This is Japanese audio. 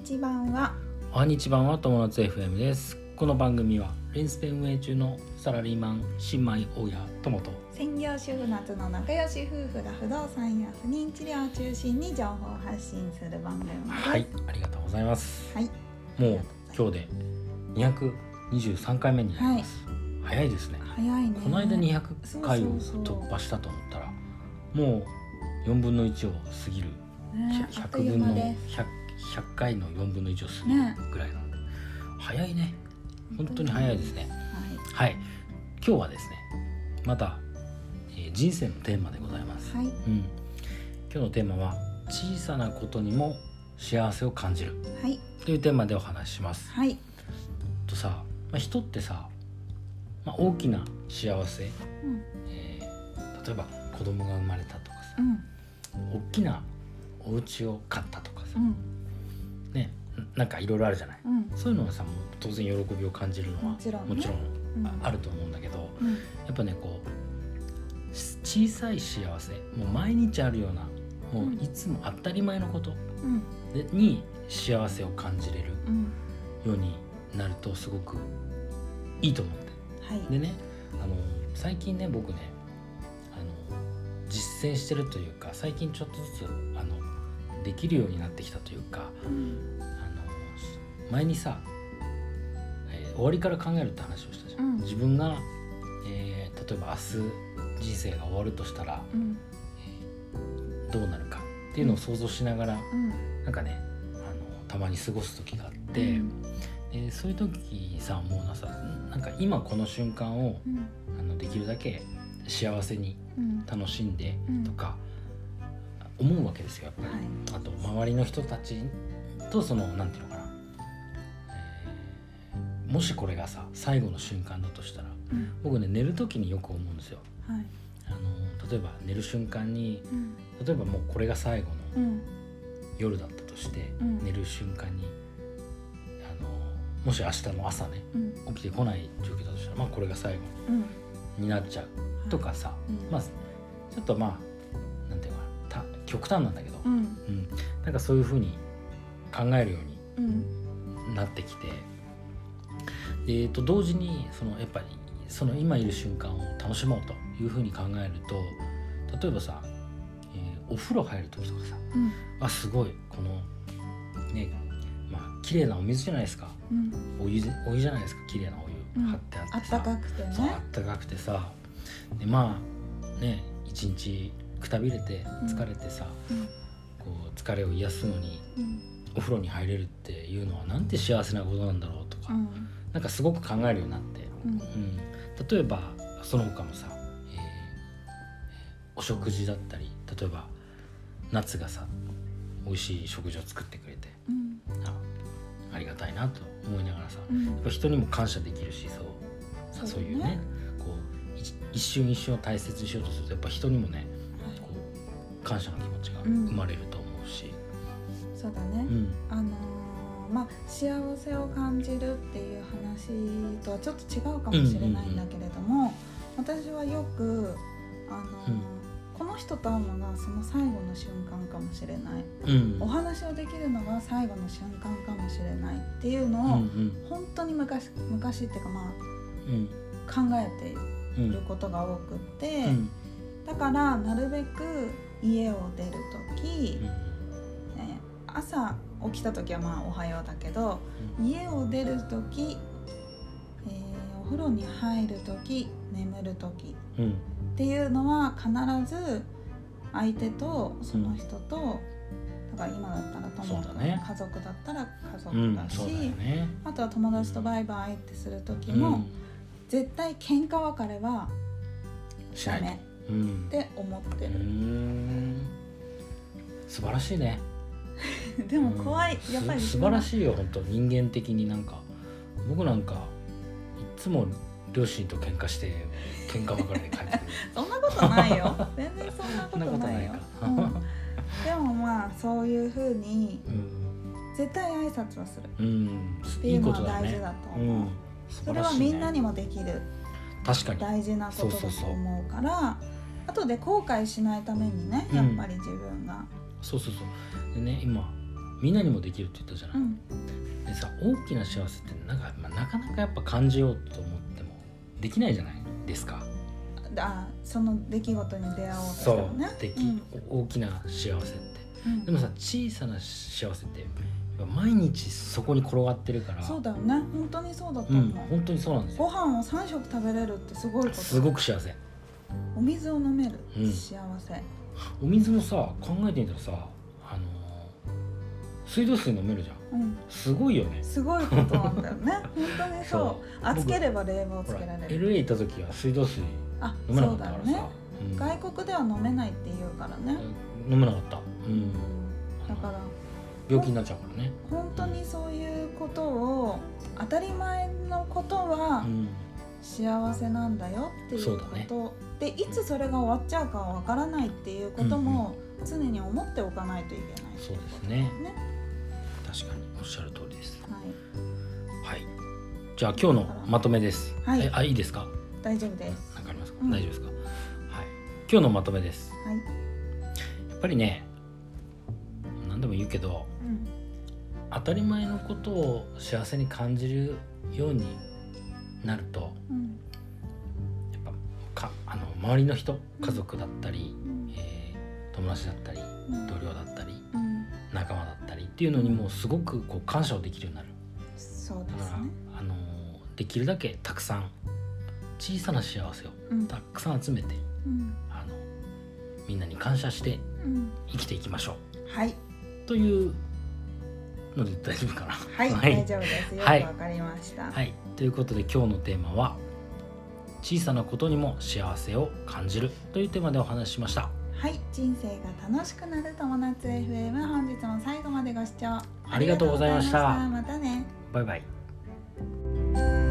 日版は。おは。にちばんは。友達 FM ですこの番組は。レンスペ運営中のサラリーマン新米親友と専業主婦夏の仲良し夫婦が不動産や不妊治療を中心に情報を発信する番組ですは。いありがとうございますは。いもう今日で223回目になります、早いですね早いねこの間200回を突破したと思ったらもう4分の1を過ぎるね100分のいう間で 100, 100回の4分の1を過ぎるぐらいなんで、早いね。本当に早いですね。すはい。今日はですねまた、えー人生のテーマでございます、はいはい。うん、今日のテーマは小さなことにも幸せを感じる。はい。というテーマでお話しします。はい。とさ、まあ、人ってさ、まあ、大きな幸せ、うん。えー例えば子供が生まれたとかさうん。大きなお家を買ったとかさうんねなんかいろいろあるじゃない。うん。そういうのはさ当然喜びを感じるのはもちろんね。もちろんうん。ああると思うんだけどうん。やっぱねこうし小さい幸せもう毎日あるようなもういつも当たり前のことうん。でに幸せを感じれるうん。ようになるとすごくいいと思って。はい。でねあの最近ね僕ねあの実践してるというか最近ちょっとずつあのできるようになってきたというか前にさ、えー終わりから考えるって話をしたじゃん、うん。自分が、えー例えば明日人生が終わるとしたらうん。どうなるかっていうのを想像しながら、うん。なんかねあのたまに過ごす時があって、うん。えーそういう時さもうなさなんか今この瞬間をうん。あのできるだけ幸せにうん。楽しんでうん。とか思うわけですよやっぱり。はい。あと周りの人たちとそのなんていうのかな、えーもしこれがさ最後の瞬間だとしたらうん。僕ね寝る時によく思うんですよ。はい。あの例えば寝る瞬間にうん。例えばもうこれが最後のうん。夜だったとして、うん。寝る瞬間にあのもし明日の朝ねうん。起きてこない状況だとしたらまあこれが最後うん。になっちゃうとかさ、うん。まあちょっとまあなんていうのかなた極端なんだけど、うん。うん、なんかそういうふうに考えるようにうん。なってきてで、えー、と同時にそのやっぱりその今いる瞬間を楽しもうというふうに考えると例えばさ、えーお風呂入る時とかさうん。あすごいこのねまあ綺麗なお水じゃないですか。うん。お湯でお湯じゃないですか。綺麗なお湯うん。張ってああっさ、ってたかくてそうあねったかくてさ。でまあね一日くたびれて疲れてさ、うん。こう疲れを癒すのにうん。お風呂に入れるっていうのはなんて幸せなことなんだろうとか、うんなんかすごく考えるようになって、うん。うん、例えばその他もさ、えーお食事だったり例えば夏がさ美味しい食事を作ってくれてうん。あありがたいなと思いながらさうん。やっぱ人にも感謝できるしそう。さそうういうねこう一一瞬一瞬を大切にしようとするとやっぱ人にもねこう感謝の気持ちが生まれると思うし、そうだね。うん。あのーまあ幸せを感じるっていう話とはちょっと違うかもしれないんだけれども、私はよくあのーうん。この人と会うのがその最後の瞬間かもしれない。うん。お話をできるのが最後の瞬間かもしれないっていううんのを、うん本当に昔昔っていうかまあうん。考えてうんいることが多くって、うん。だからなるべく家を出る時、うん。えー朝起きた時はまあおはようだけど家を出る時、えーお風呂に入る時眠る時うん。っていうのは必ず相手とその人と、だから今だったら友達、ね。家族だったら家う族だし、うだよね。あとは友達とバイバイってする時も、うん。絶対喧嘩別れはダメって思ってる、ん。素晴らしいね でも怖い、うんやっぱりす素晴らいしいよ本当人間的になんか。僕なんかいつも両親と喧嘩して喧嘩別れで帰ってくる。そんなことないよ。全然そんなことないいか、うん、でもまあそういうふうにうん。絶対挨拶はする。うん。っていうのは大事だと思う、うん。素それはみんなにもできる。確かに。大事なことだとそうそうそう思う。からあとで後悔しないためにねうん。やっぱり自分が、そうそうそう。でね今みんなにもできるって言ったじゃない、うん。でさ大きな幸せってなんか、まあ、なかなかやっぱ感じようと思ってもできないじゃないですか。あその出来事に出会おうとしたそらねうでき、うん大きな幸せって。うん。でもさ小さな幸せって毎日そこに転がってるから。そうだよね。本当にそうだとう思う、ん本当にそうなんですよ。ご飯を3食食べれるってすごいこと。すごく幸せ。お水を飲める、うん。幸せお水もさ考えてみたらさあの水道水飲めるじゃん。うん。すごいよね。すごいことなんだよね。本当にそう。暑ければ冷房つけられる。LA 行った時は水道水あ飲めなかったからさ、うん。外国では飲めないって言うからね、飲めなかった、うん、だから病気になっちゃうからね、本当にそういうことを当たり前のことはうん、幸せなんだよっていうこそうだね。と、でいつそれが終わっちゃうかわからないっていうことも常に思っておかないといけないそうですね。ね確かにおっしゃる通りです。はい。はい。じゃあ今日のまとめです、はい。えあいいですか？大丈夫です。なんかありますか、うん。大丈夫ですか？はい。今日のまとめです。はい。やっぱりね何でも言うけどうん。当たり前のことを幸せに感じるようになるとうん周りの人家族だったり、うん。えー友達だったりうん。同僚だったりうん。仲間だったりっていうのにもすごくこう感謝をできるようになる。そうでだから、すねあのできるだけたくさん小さな幸せをうん。たくさん集めてうん。あのみんなに感謝してうん。生きていきましょはい、うというので大丈夫かな。はい、はい。大丈夫です。よくはい。わかりました。はい、ということで今日のテーマは「小さなことにも幸せを感じる」というテーマでお話ししました。はい、人生が楽しくなる友達 FM 本日も最後までご視聴ありがとうございましたありがとうございましたまたね。バイバイ